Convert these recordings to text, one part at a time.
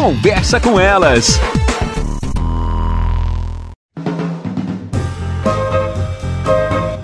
Conversa com elas.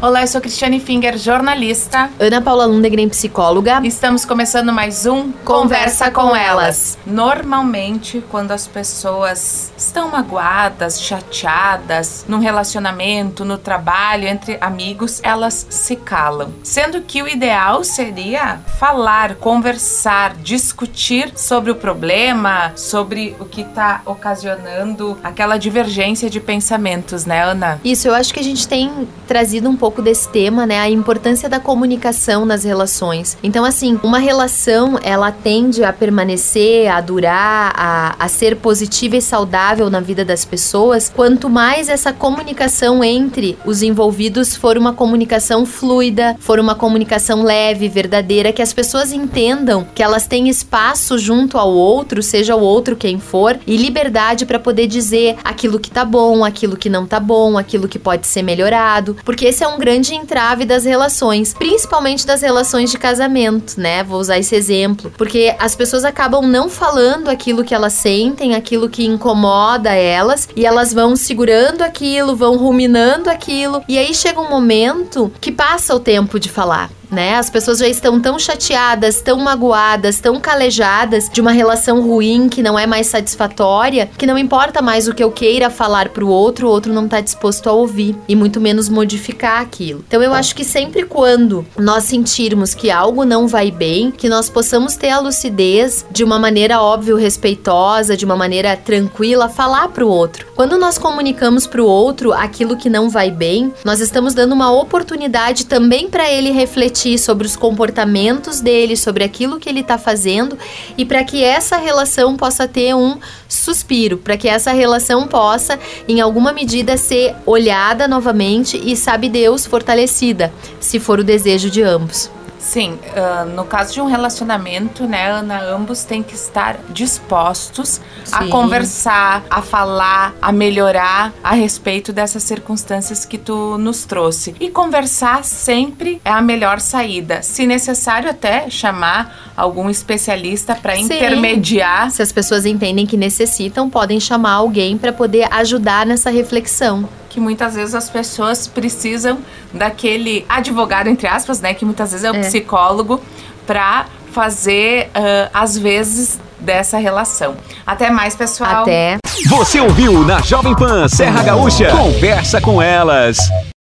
Olá, eu sou Cristiane Finger, jornalista. Ana Paula Lundegren, psicóloga. Estamos começando mais um Conversa com Elas. Normalmente, quando as pessoas estão magoadas, chateadas, num relacionamento, no trabalho, entre amigos, elas se calam. Sendo que o ideal seria falar, conversar, discutir sobre o problema, sobre o que está ocasionando aquela divergência de pensamentos, né, Ana? Isso, eu acho que a gente tem trazido um pouco pouco desse tema, né? A importância da comunicação nas relações. Então, assim, uma relação, ela tende a permanecer, a durar, a, a ser positiva e saudável na vida das pessoas, quanto mais essa comunicação entre os envolvidos for uma comunicação fluida, for uma comunicação leve, verdadeira, que as pessoas entendam que elas têm espaço junto ao outro, seja o outro quem for, e liberdade para poder dizer aquilo que tá bom, aquilo que não tá bom, aquilo que pode ser melhorado, porque esse é um grande entrave das relações, principalmente das relações de casamento, né? Vou usar esse exemplo, porque as pessoas acabam não falando aquilo que elas sentem, aquilo que incomoda elas, e elas vão segurando aquilo, vão ruminando aquilo, e aí chega um momento que passa o tempo de falar né? As pessoas já estão tão chateadas, tão magoadas, tão calejadas de uma relação ruim que não é mais satisfatória, que não importa mais o que eu queira falar pro outro, o outro não tá disposto a ouvir e muito menos modificar aquilo. Então eu acho que sempre quando nós sentirmos que algo não vai bem, que nós possamos ter a lucidez de uma maneira óbvio, respeitosa, de uma maneira tranquila, falar pro outro. Quando nós comunicamos pro outro aquilo que não vai bem, nós estamos dando uma oportunidade também para ele refletir sobre os comportamentos dele, sobre aquilo que ele está fazendo e para que essa relação possa ter um suspiro, para que essa relação possa, em alguma medida, ser olhada novamente e, sabe Deus, fortalecida, se for o desejo de ambos. Sim, uh, no caso de um relacionamento, né, Ana, ambos têm que estar dispostos Sim. a conversar, a falar, a melhorar a respeito dessas circunstâncias que tu nos trouxe. E conversar sempre é a melhor saída. Se necessário, até chamar algum especialista para intermediar. Se as pessoas entendem que necessitam, podem chamar alguém para poder ajudar nessa reflexão que muitas vezes as pessoas precisam daquele advogado, entre aspas, né? Que muitas vezes é o é. psicólogo, para fazer, uh, às vezes, dessa relação. Até mais, pessoal. Até. Você ouviu na Jovem Pan Serra Gaúcha? Conversa com elas.